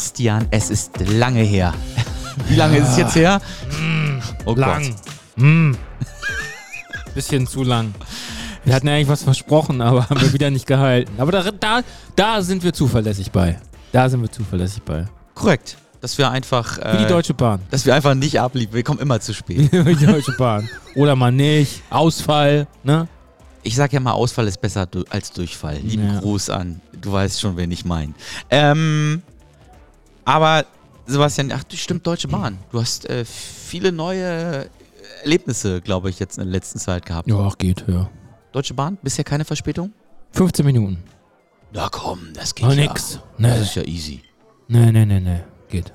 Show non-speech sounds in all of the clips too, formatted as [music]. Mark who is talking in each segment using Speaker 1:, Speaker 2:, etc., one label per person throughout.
Speaker 1: Sebastian, es ist lange her. [laughs] Wie lange ist es jetzt her?
Speaker 2: Oh lang. Mm. Bisschen zu lang. Wir hatten ja eigentlich was versprochen, aber haben wir wieder nicht gehalten. Aber da, da, da sind wir zuverlässig bei. Da sind wir zuverlässig bei.
Speaker 1: Korrekt. Dass wir einfach.
Speaker 2: Wie die
Speaker 1: äh,
Speaker 2: Deutsche Bahn.
Speaker 1: Dass wir einfach nicht abliefern. Wir kommen immer zu spät. [laughs]
Speaker 2: Wie die Deutsche Bahn. Oder mal nicht. Ausfall, ne?
Speaker 1: Ich sag ja mal, Ausfall ist besser als Durchfall. Lieben
Speaker 2: Ja.
Speaker 1: Gruß an. Du weißt schon, wen ich meine. Ähm, aber, Sebastian, ach, du stimmt, Deutsche Bahn. Du hast äh, viele neue Erlebnisse, glaube ich, jetzt in der letzten Zeit gehabt.
Speaker 2: Ja, auch geht, ja.
Speaker 1: Deutsche Bahn, bisher keine Verspätung?
Speaker 2: 15 Minuten.
Speaker 1: Na komm, das geht
Speaker 2: Oh,
Speaker 1: ja.
Speaker 2: nix. Nee.
Speaker 1: Das ist ja easy.
Speaker 2: Nee, nee, nee, nee. Geht.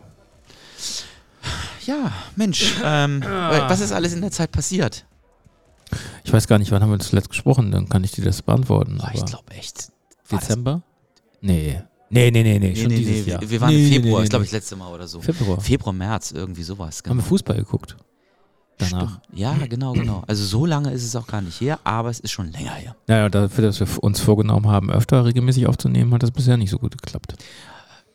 Speaker 1: Ja, Mensch, ähm, was ist alles in der Zeit passiert?
Speaker 2: Ich weiß gar nicht, wann haben wir zuletzt gesprochen, dann kann ich dir das beantworten.
Speaker 1: Boah, ich glaube echt. das-
Speaker 2: Dezember? Nee. Nee, nee, nee, nee.
Speaker 1: Nee,
Speaker 2: Schon
Speaker 1: nee,
Speaker 2: dieses
Speaker 1: nee,
Speaker 2: Jahr.
Speaker 1: wir, waren im Februar, ist glaube ich das letzte Mal oder so.
Speaker 2: Februar.
Speaker 1: Februar, März, irgendwie sowas.
Speaker 2: Haben wir Fußball geguckt. Danach.
Speaker 1: Stimmt. Ja, genau, genau. Also so lange ist es auch gar nicht her, aber es ist schon länger her.
Speaker 2: Naja, dafür, dass wir uns vorgenommen haben, öfter regelmäßig aufzunehmen, hat das bisher nicht so gut geklappt.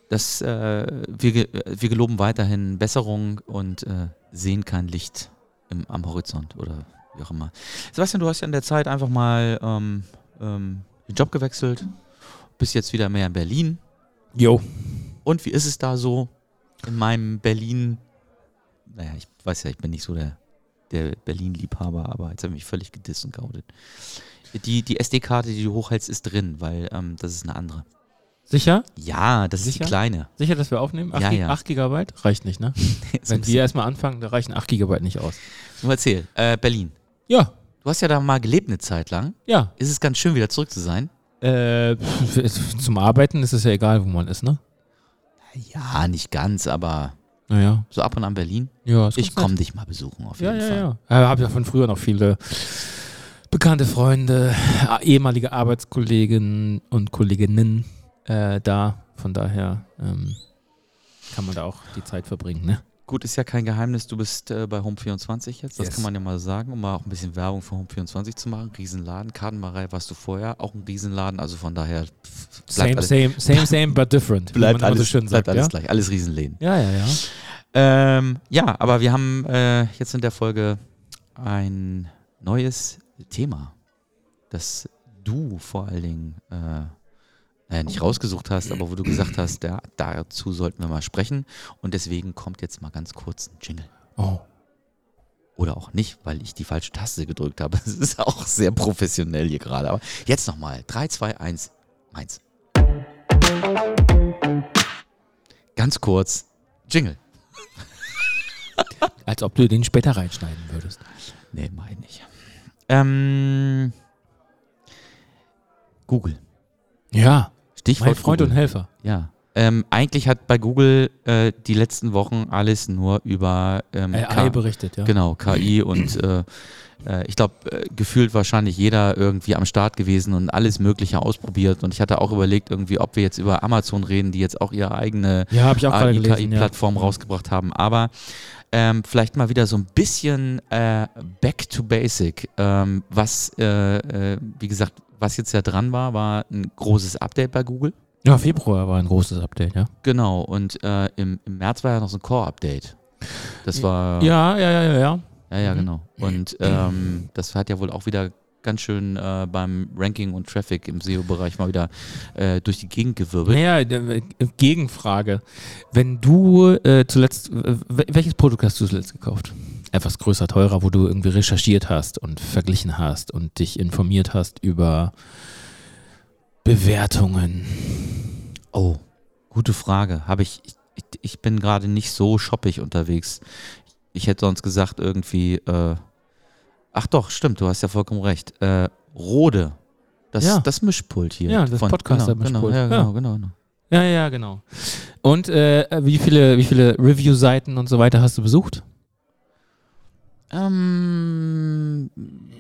Speaker 1: Das, äh, wir, wir geloben weiterhin Besserung und äh, sehen kein Licht im, am Horizont oder wie auch immer. Sebastian, du hast ja in der Zeit einfach mal ähm, ähm, den Job gewechselt, bist jetzt wieder mehr in Berlin.
Speaker 2: Jo.
Speaker 1: Und wie ist es da so in meinem Berlin? Naja, ich weiß ja, ich bin nicht so der, der Berlin-Liebhaber, aber jetzt habe ich mich völlig gedisst und geoutet. Die, die SD-Karte, die du hochhältst, ist drin, weil ähm, das ist eine andere.
Speaker 2: Sicher?
Speaker 1: Ja, das ist
Speaker 2: Sicher?
Speaker 1: die kleine.
Speaker 2: Sicher, dass wir aufnehmen? 8,
Speaker 1: Ja, ja.
Speaker 2: Gigabyte? Reicht nicht, ne? [laughs] Wenn wir erstmal anfangen, da reichen 8 Gigabyte nicht aus.
Speaker 1: Nur erzähl, äh, Berlin.
Speaker 2: Ja.
Speaker 1: Du hast ja da mal gelebt eine Zeit lang.
Speaker 2: Ja.
Speaker 1: Ist es ganz schön, wieder zurück zu sein?
Speaker 2: Äh, [laughs] zum Arbeiten ist es ja egal, wo man ist, ne?
Speaker 1: Ja, nicht ganz, aber
Speaker 2: Naja.
Speaker 1: so ab und an Berlin.
Speaker 2: Ja,
Speaker 1: Ich komme dich mal besuchen, auf
Speaker 2: Ja,
Speaker 1: jeden
Speaker 2: ja,
Speaker 1: Fall.
Speaker 2: ja. Ich habe ja von früher noch viele bekannte Freunde, äh, ehemalige Arbeitskollegen und Kolleginnen äh, da. Von daher ähm, kann man da auch die Zeit verbringen, ne?
Speaker 1: Gut, ist ja kein Geheimnis, du bist äh, bei Home24 jetzt, das
Speaker 2: Yes.
Speaker 1: kann man ja mal sagen, um mal auch ein bisschen Werbung für Home24 zu machen. Riesenladen, Kartenmalerei warst du vorher, auch ein Riesenladen, also von daher
Speaker 2: Same,
Speaker 1: alles,
Speaker 2: same, same, same, but different.
Speaker 1: bleibt alles,
Speaker 2: so schön
Speaker 1: bleibt
Speaker 2: sagt,
Speaker 1: alles
Speaker 2: ja?
Speaker 1: gleich, alles Riesenläden.
Speaker 2: Ja, ja, ja.
Speaker 1: Ähm, ja, aber wir haben äh, jetzt in der Folge ein neues Thema, das du vor allen Dingen äh, naja, nicht rausgesucht hast, aber wo du gesagt hast, ja, dazu sollten wir mal sprechen. Und deswegen kommt jetzt mal ganz kurz ein Jingle.
Speaker 2: Oh.
Speaker 1: Oder auch nicht, weil ich die falsche Taste gedrückt habe. [laughs] Es ist auch sehr professionell hier gerade. Aber jetzt nochmal. 3, 2, 1, 1. Ganz kurz. Jingle. [laughs]
Speaker 2: Als ob du den später reinschneiden würdest.
Speaker 1: Nee, mach ich nicht. Ähm, Google.
Speaker 2: Ja,
Speaker 1: Stichwort
Speaker 2: mein Freund
Speaker 1: Google.
Speaker 2: und Helfer.
Speaker 1: Ja. Ähm, eigentlich hat bei Google äh, die letzten Wochen alles nur über ähm,
Speaker 2: Äh, AI berichtet, ja.
Speaker 1: Genau, KI [clears throat] und äh, äh, ich glaube, äh, gefühlt wahrscheinlich jeder irgendwie am Start gewesen und alles Mögliche ausprobiert. Und ich hatte auch überlegt, irgendwie, ob wir jetzt über Amazon reden, die jetzt auch ihre eigene
Speaker 2: Ja, gelesen. Ja.
Speaker 1: KI-Plattform rausgebracht haben. Aber ähm, vielleicht mal wieder so ein bisschen äh, back to basic. Ähm, was, äh, äh, wie gesagt, was jetzt ja dran war, war ein großes Update bei Google.
Speaker 2: ja, Februar war ein großes Update, ja.
Speaker 1: Genau, und äh, im, im März war ja noch so ein Core-Update. Das war.
Speaker 2: Ja, ja, ja, ja, ja.
Speaker 1: Ja, ja,
Speaker 2: Mhm.
Speaker 1: genau. Und ähm, das hat ja wohl auch wieder ganz schön äh, beim Ranking und Traffic im SEO-Bereich mal wieder äh, durch die Gegend gewirbelt.
Speaker 2: Naja, Gegenfrage. Wenn du äh, zuletzt, wel- welches Produkt hast du zuletzt gekauft? Etwas größer, teurer, wo du irgendwie recherchiert hast und verglichen hast und dich informiert hast über Bewertungen.
Speaker 1: Oh, gute Frage. Habe ich, ich, ich bin gerade nicht so shoppig unterwegs. Ich hätte sonst gesagt, irgendwie, äh, ach doch, stimmt, du hast ja vollkommen recht. Äh, Rode. Das,
Speaker 2: Ja.
Speaker 1: das Mischpult hier.
Speaker 2: Ja, das
Speaker 1: genau,
Speaker 2: Podcaster-Mischpult.
Speaker 1: Genau, ja,
Speaker 2: Ja.
Speaker 1: genau, genau, genau.
Speaker 2: Ja, ja, genau. Und äh, wie viele, wie viele Review-Seiten und so weiter hast du besucht?
Speaker 1: Ähm,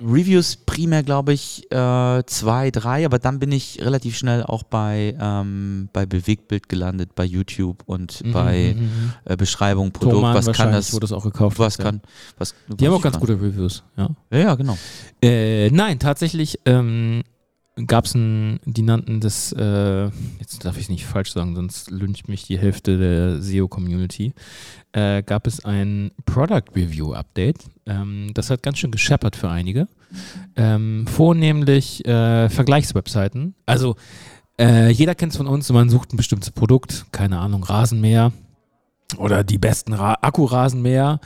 Speaker 1: Reviews primär, glaube ich, äh, zwei, drei, aber dann bin ich relativ schnell auch bei, ähm, bei Bewegtbild gelandet, bei YouTube und bei
Speaker 2: Mhm, mhm.
Speaker 1: äh, Beschreibung, Produkt,
Speaker 2: Thomann
Speaker 1: was kann das,
Speaker 2: wo das auch gekauft
Speaker 1: was
Speaker 2: hast, ja.
Speaker 1: kann, was,
Speaker 2: Die haben
Speaker 1: was
Speaker 2: auch ganz
Speaker 1: kann.
Speaker 2: gute Reviews, ja.
Speaker 1: Ja, ja, genau.
Speaker 2: Äh, nein, tatsächlich ähm, gab es ein, die nannten das, äh, jetzt darf ich es nicht falsch sagen, sonst lyncht mich die Hälfte der SEO-Community, äh, gab es ein Product Review Update. Ähm, das hat ganz schön gescheppert für einige. Ähm, vornehmlich äh, Vergleichswebseiten. Also äh, jeder kennt es von uns, man sucht ein bestimmtes Produkt, keine Ahnung, Rasenmäher oder die besten Ra Akkurasenmäher.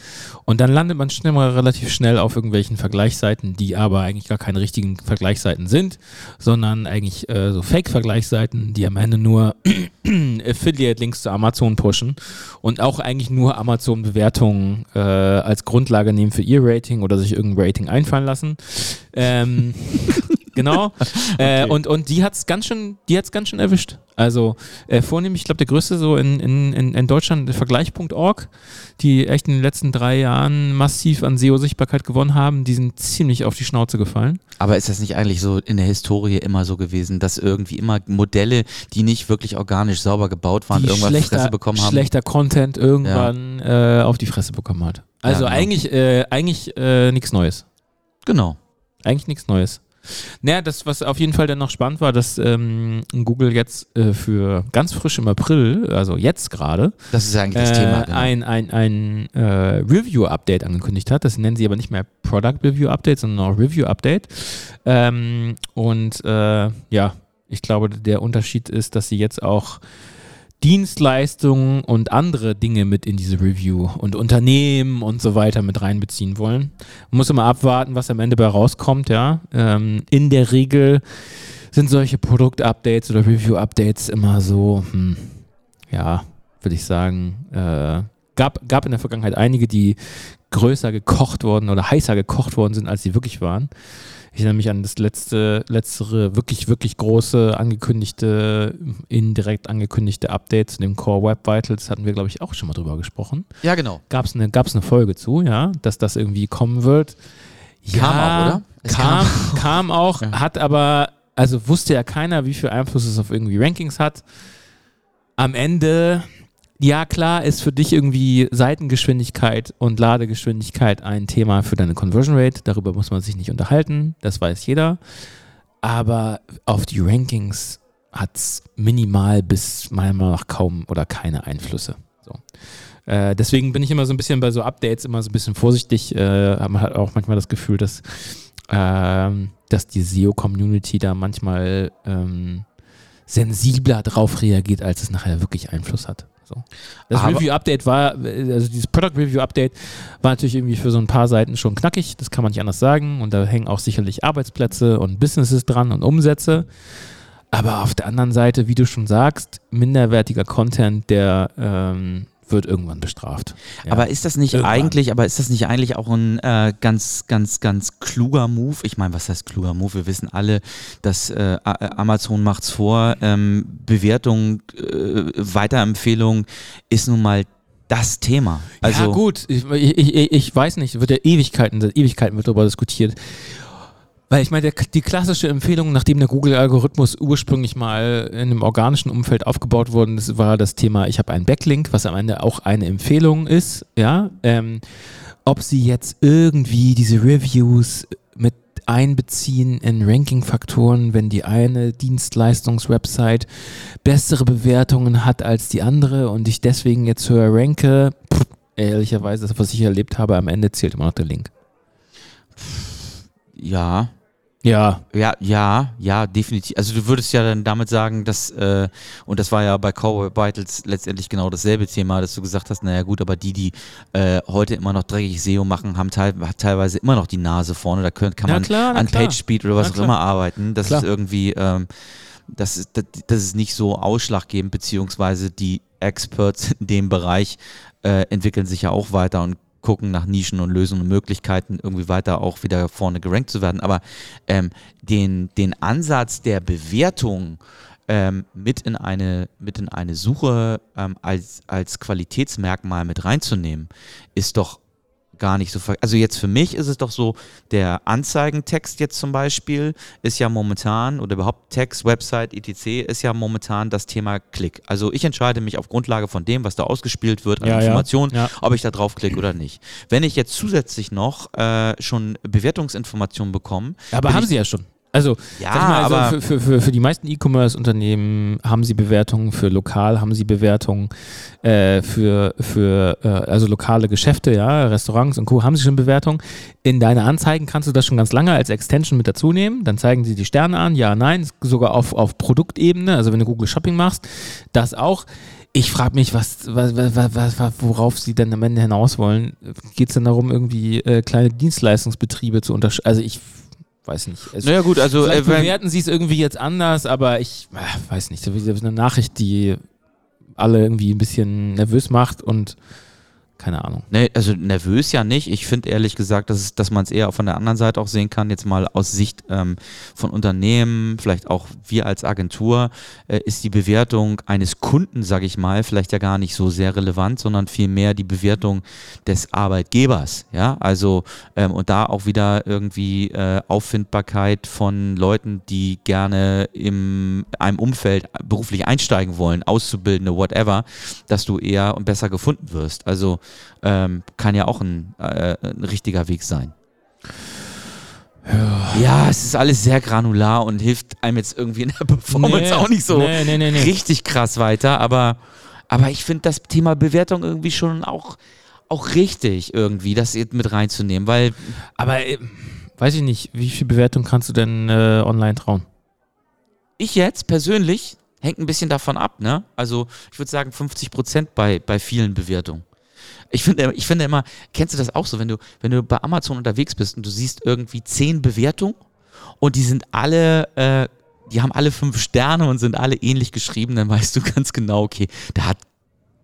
Speaker 2: Und dann landet man schnell mal relativ schnell auf irgendwelchen Vergleichsseiten, die aber eigentlich gar keine richtigen Vergleichsseiten sind, sondern eigentlich äh, so Fake-Vergleichsseiten, die am Ende nur [clears throat] Affiliate-Links zu Amazon pushen und auch eigentlich nur Amazon-Bewertungen äh, als Grundlage nehmen für ihr Rating oder sich irgendein Rating einfallen lassen. Ähm, [laughs] genau. [laughs] Äh, und, und die hat es ganz schön, die hat's ganz schön erwischt. Also äh, vornehmlich, ich glaube, der größte so in, in, in Deutschland, Vergleich.org, die echt in den letzten drei Jahren massiv an SEO-Sichtbarkeit gewonnen haben, die sind ziemlich auf die Schnauze gefallen.
Speaker 1: Aber ist das nicht eigentlich so in der Historie immer so gewesen, dass irgendwie immer Modelle, die nicht wirklich organisch sauber gebaut waren,
Speaker 2: die
Speaker 1: irgendwann auf die Fresse bekommen haben?
Speaker 2: Schlechter Content irgendwann ja. äh, auf die Fresse bekommen hat. Also ja, genau. eigentlich, äh, eigentlich äh, nichts Neues.
Speaker 1: Genau.
Speaker 2: Eigentlich nichts Neues. Naja, das, was auf jeden Fall dann noch spannend war, dass ähm, Google jetzt äh, für ganz frisch im April, also jetzt gerade,
Speaker 1: das ist eigentlich das
Speaker 2: äh,
Speaker 1: Thema, genau.
Speaker 2: ein, ein, ein äh, Review-Update angekündigt hat. Das nennen sie aber nicht mehr Product Review Update, sondern auch Review Update. Ähm, und äh, ja, ich glaube, der Unterschied ist, dass sie jetzt auch Dienstleistungen und andere Dinge mit in diese Review und Unternehmen und so weiter mit reinbeziehen wollen. Man muss immer abwarten, was am Ende bei rauskommt, ja. Ähm, in der Regel sind solche Produktupdates oder Review-Updates immer so, hm, ja, würde ich sagen, äh, gab, gab in der Vergangenheit einige, die größer gekocht worden oder heißer gekocht worden sind, als sie wirklich waren. Ich erinnere mich an das letzte, letztere, wirklich, wirklich große angekündigte, indirekt angekündigte Update zu dem Core Web Vitals. Hatten wir, glaube ich, auch schon mal drüber gesprochen.
Speaker 1: Ja, genau.
Speaker 2: Gab es eine, gab's eine Folge zu, ja, dass das irgendwie kommen wird.
Speaker 1: Ja, kam auch, oder?
Speaker 2: Es kam, kam, [laughs] kam auch, ja. hat aber, also wusste ja keiner, wie viel Einfluss es auf irgendwie Rankings hat. Am Ende ja, klar ist für dich irgendwie Seitengeschwindigkeit und Ladegeschwindigkeit ein Thema für deine Conversion Rate. Darüber muss man sich nicht unterhalten, das weiß jeder. Aber auf die Rankings hat es minimal bis meiner Meinung nach kaum oder keine Einflüsse. So. Äh, deswegen bin ich immer so ein bisschen bei so Updates immer so ein bisschen vorsichtig. Äh, man hat auch manchmal das Gefühl, dass, äh, dass die SEO-Community da manchmal ähm, sensibler drauf reagiert, als es nachher wirklich Einfluss hat. So. Das Review-Update war, also dieses Product Review-Update war natürlich irgendwie für so ein paar Seiten schon knackig, das kann man nicht anders sagen. Und da hängen auch sicherlich Arbeitsplätze und Businesses dran und Umsätze. Aber auf der anderen Seite, wie du schon sagst, minderwertiger Content, der ähm, wird irgendwann bestraft.
Speaker 1: Ja. Aber ist das nicht irgendwann. eigentlich, aber ist das nicht eigentlich auch ein äh, ganz, ganz, ganz kluger Move? Ich meine, was heißt kluger Move? Wir wissen alle, dass äh, Amazon macht's vor. Ähm, Bewertung, äh, Weiterempfehlung ist nun mal das Thema. Also
Speaker 2: ja gut, ich, ich, ich weiß nicht, wird ja Ewigkeiten, Ewigkeiten wird darüber diskutiert. Weil ich meine, die klassische Empfehlung, nachdem der Google-Algorithmus ursprünglich mal in einem organischen Umfeld aufgebaut wurde, das war das Thema, ich habe einen Backlink, was am Ende auch eine Empfehlung ist, ja. Ähm, ob sie jetzt irgendwie diese Reviews mit einbeziehen in Ranking-Faktoren, wenn die eine Dienstleistungs-Website bessere Bewertungen hat als die andere und ich deswegen jetzt höher ranke, pff, ehrlicherweise, das, was ich erlebt habe, am Ende zählt immer noch der Link.
Speaker 1: Ja.
Speaker 2: Ja.
Speaker 1: Ja, ja, ja, definitiv. Also du würdest ja dann damit sagen, dass, äh, und das war ja bei Cowboy Vitals letztendlich genau dasselbe Thema, dass du gesagt hast, naja gut, aber die, die äh, heute immer noch dreckig SEO machen, haben teil teilweise immer noch die Nase vorne. Da könnt, kann man klar, an Page Speed oder was auch immer arbeiten. Das klar. ist irgendwie, ähm, das ist, das, das ist nicht so ausschlaggebend, beziehungsweise die Experts in dem Bereich äh, entwickeln sich ja auch weiter und gucken nach Nischen und Lösungen und Möglichkeiten, irgendwie weiter auch wieder vorne gerankt zu werden. Aber ähm, den, den Ansatz der Bewertung ähm, mit, in eine, mit in eine Suche ähm, als, als Qualitätsmerkmal mit reinzunehmen, ist doch gar nicht so. Also jetzt für mich ist es doch so, der Anzeigentext jetzt zum Beispiel ist ja momentan oder überhaupt Text, Website, etc. ist ja momentan das Thema Klick. Also ich entscheide mich auf Grundlage von dem, was da ausgespielt wird an ja, Informationen, ja. ob ich da drauf klicke oder nicht. Wenn ich jetzt zusätzlich noch äh, schon Bewertungsinformationen bekomme.
Speaker 2: Aber haben Sie ja schon. Also,
Speaker 1: Ja,
Speaker 2: mal, also
Speaker 1: aber
Speaker 2: für, für, für, für die meisten E-Commerce-Unternehmen haben sie Bewertungen, für lokal haben sie Bewertungen, äh, für, für äh, also lokale Geschäfte, ja, Restaurants und Co. haben sie schon Bewertungen. In deine Anzeigen kannst du das schon ganz lange als Extension mit dazu nehmen. Dann zeigen sie die Sterne an, ja, nein, sogar auf, auf Produktebene, also wenn du Google Shopping machst, das auch. Ich frage mich, was, was, was, was, was, worauf sie denn am Ende hinaus wollen. Geht es denn darum, irgendwie äh, kleine Dienstleistungsbetriebe zu unterscheiden? Also ich weiß nicht. Also,
Speaker 1: naja gut, also äh,
Speaker 2: bewerten sie es irgendwie jetzt anders, aber ich äh, weiß nicht. Das ist eine Nachricht, die alle irgendwie ein bisschen nervös macht und keine Ahnung.
Speaker 1: Ne, also nervös ja nicht. Ich finde ehrlich gesagt, dass, dass man es eher von der anderen Seite auch sehen kann, jetzt mal aus Sicht ähm, von Unternehmen, vielleicht auch wir als Agentur, äh, ist die Bewertung eines Kunden, sage ich mal, vielleicht ja gar nicht so sehr relevant, sondern vielmehr die Bewertung des Arbeitgebers. Ja, also ähm, und da auch wieder irgendwie äh, Auffindbarkeit von Leuten, die gerne in einem Umfeld beruflich einsteigen wollen, Auszubildende, whatever, dass du eher und besser gefunden wirst. Also ähm, kann ja auch ein, äh, ein richtiger Weg sein. Ja. es ist alles sehr granular und hilft einem jetzt irgendwie in der [laughs] Performance
Speaker 2: Nee,
Speaker 1: auch nicht so
Speaker 2: nee, nee,
Speaker 1: richtig krass weiter, aber, aber ich finde das Thema Bewertung irgendwie schon auch, auch richtig irgendwie, das mit reinzunehmen, weil
Speaker 2: Aber äh, weiß ich nicht, wie viel Bewertung kannst du denn äh, online trauen?
Speaker 1: ich jetzt persönlich hängt ein bisschen davon ab, ne? Also ich würde sagen 50 Prozent bei, bei vielen Bewertungen. Ich finde, ich finde immer, kennst du das auch so, wenn du, wenn du bei Amazon unterwegs bist und du siehst irgendwie zehn Bewertungen und die sind alle, äh, die haben alle fünf Sterne und sind alle ähnlich geschrieben, dann weißt du ganz genau, okay, da hat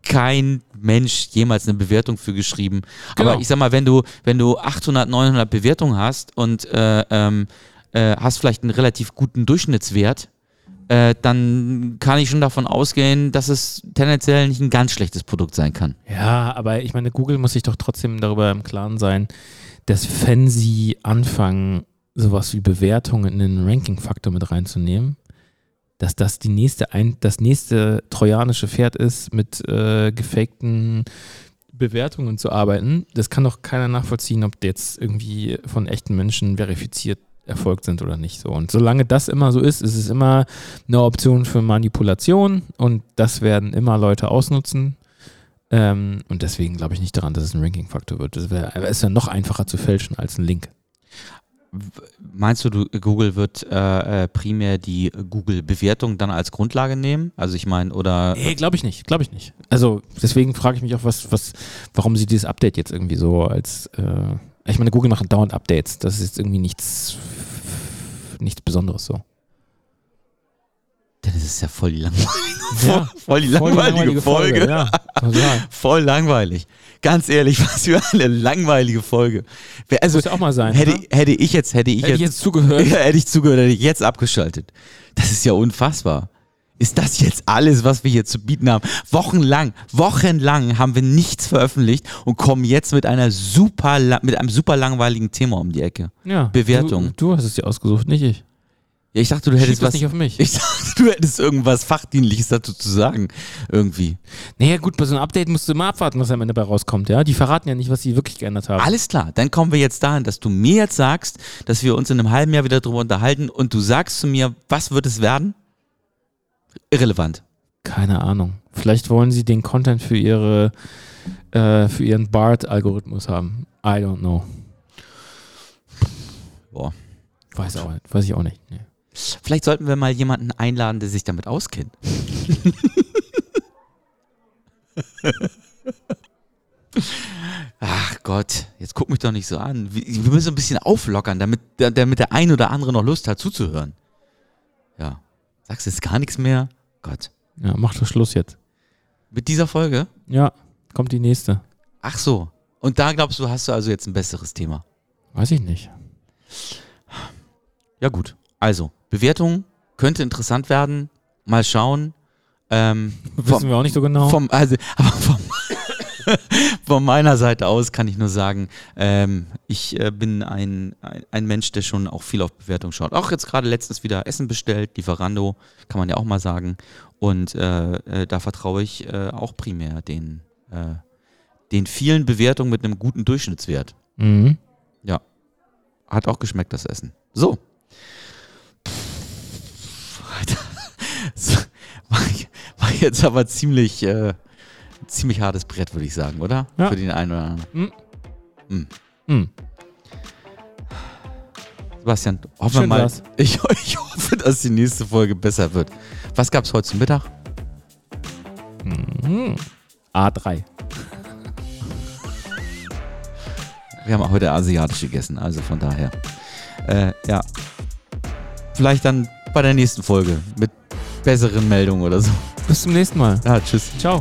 Speaker 1: kein Mensch jemals eine Bewertung für geschrieben.
Speaker 2: Genau.
Speaker 1: Aber ich sag mal, wenn du, wenn du 800, 900 Bewertungen hast und äh, ähm, äh, hast vielleicht einen relativ guten Durchschnittswert, äh, dann kann ich schon davon ausgehen, dass es tendenziell nicht ein ganz schlechtes Produkt sein kann.
Speaker 2: Ja, aber ich meine, Google muss sich doch trotzdem darüber im Klaren sein, dass wenn sie anfangen, sowas wie Bewertungen in den Ranking-Faktor mit reinzunehmen, dass das die nächste ein, das nächste trojanische Pferd ist, mit äh, gefakten Bewertungen zu arbeiten. Das kann doch keiner nachvollziehen, ob die jetzt irgendwie von echten Menschen verifiziert erfolgt sind oder nicht so. Und solange das immer so ist, ist es immer eine Option für Manipulation und das werden immer Leute ausnutzen. Ähm, und deswegen glaube ich nicht daran, dass es ein Ranking-Faktor wird. Das wär, es ist ja noch einfacher zu fälschen als ein Link.
Speaker 1: Meinst du, du Google wird äh, äh, primär die Google-Bewertung dann als Grundlage nehmen? Also ich meine, oder
Speaker 2: Nee, glaube ich nicht. Glaube ich nicht. Also deswegen frage ich mich auch, was, was, warum sie dieses Update jetzt irgendwie so als äh, ich meine, Google macht dauernd Updates. Das ist jetzt irgendwie nichts, nichts Besonderes so.
Speaker 1: Denn es ist ja voll die langweilige, [laughs]
Speaker 2: Ja,
Speaker 1: voll die
Speaker 2: voll die
Speaker 1: langweilige Folge.
Speaker 2: Ja, muss sagen.
Speaker 1: Voll langweilig. Ganz ehrlich, [laughs] was für eine langweilige Folge. Also
Speaker 2: Muss ja auch mal sein.
Speaker 1: hätte, hätte ich jetzt, hätte ich
Speaker 2: Hätte ich
Speaker 1: jetzt,
Speaker 2: jetzt zugehört. [laughs]
Speaker 1: ja, hätte ich zugehört, hätte ich jetzt abgeschaltet. Das ist ja unfassbar. Ist das jetzt alles, was wir hier zu bieten haben? Wochenlang, wochenlang haben wir nichts veröffentlicht und kommen jetzt mit einer super, mit einem super langweiligen Thema um die Ecke.
Speaker 2: Ja,
Speaker 1: Bewertung.
Speaker 2: Du, du hast es dir ausgesucht, nicht ich.
Speaker 1: Ja, ich dachte, du hättest was.
Speaker 2: nicht auf mich. [laughs]
Speaker 1: Ich dachte, du hättest irgendwas Fachdienliches dazu zu sagen. Irgendwie.
Speaker 2: Naja, gut, bei so einem Update musst du immer abwarten, was am Ende dabei rauskommt, ja? Die verraten ja nicht, was sie wirklich geändert haben.
Speaker 1: Alles klar, dann kommen wir jetzt dahin, dass du mir jetzt sagst, dass wir uns in einem halben Jahr wieder drüber unterhalten und du sagst zu mir, was wird es werden? Irrelevant.
Speaker 2: Keine Ahnung. Vielleicht wollen sie den Content für ihre äh, für ihren BART-Algorithmus haben. I don't know.
Speaker 1: Boah.
Speaker 2: Weiß auch nicht. Weiß ich auch nicht. Nee.
Speaker 1: Vielleicht sollten wir mal jemanden einladen, der sich damit auskennt. [laughs] Ach Gott, jetzt guck mich doch nicht so an. Wir wir müssen ein bisschen auflockern, damit, damit der ein oder andere noch Lust hat zuzuhören. Sagst du jetzt gar nichts mehr? Gott.
Speaker 2: Ja, mach doch Schluss jetzt.
Speaker 1: Mit dieser Folge?
Speaker 2: Ja, kommt die nächste.
Speaker 1: Ach so. Und da glaubst du, hast du also jetzt ein besseres Thema.
Speaker 2: Weiß ich nicht.
Speaker 1: Ja gut. Also, Bewertung könnte interessant werden. Mal schauen. Ähm, [laughs]
Speaker 2: Wissen wir auch nicht so genau.
Speaker 1: Vom, also, [laughs] aber vom, [laughs] Von meiner Seite aus kann ich nur sagen, ähm, ich äh, bin ein, ein, ein, Mensch, der schon auch viel auf Bewertung schaut. Auch jetzt gerade letztens wieder Essen bestellt, Lieferando, kann man ja auch mal sagen. Und äh, äh, da vertraue ich äh, auch primär den, äh, den vielen Bewertungen mit einem guten Durchschnittswert.
Speaker 2: Mhm. Ja.
Speaker 1: Hat auch geschmeckt, das Essen. So. Pff, [laughs] war jetzt aber ziemlich äh, ziemlich hartes Brett, würde ich sagen, oder?
Speaker 2: Ja.
Speaker 1: Für den einen oder anderen.
Speaker 2: Hm.
Speaker 1: Sebastian, hoffen wir mal. [laughs] Ich, ich hoffe, dass die nächste Folge besser wird. Was gab es heute zum Mittag?
Speaker 2: Mhm. A3.
Speaker 1: Wir haben heute asiatisch gegessen, also von daher. Äh, ja. Vielleicht dann bei der nächsten Folge mit besseren Meldungen oder so.
Speaker 2: Bis zum nächsten Mal.
Speaker 1: Ja, tschüss.
Speaker 2: Ciao.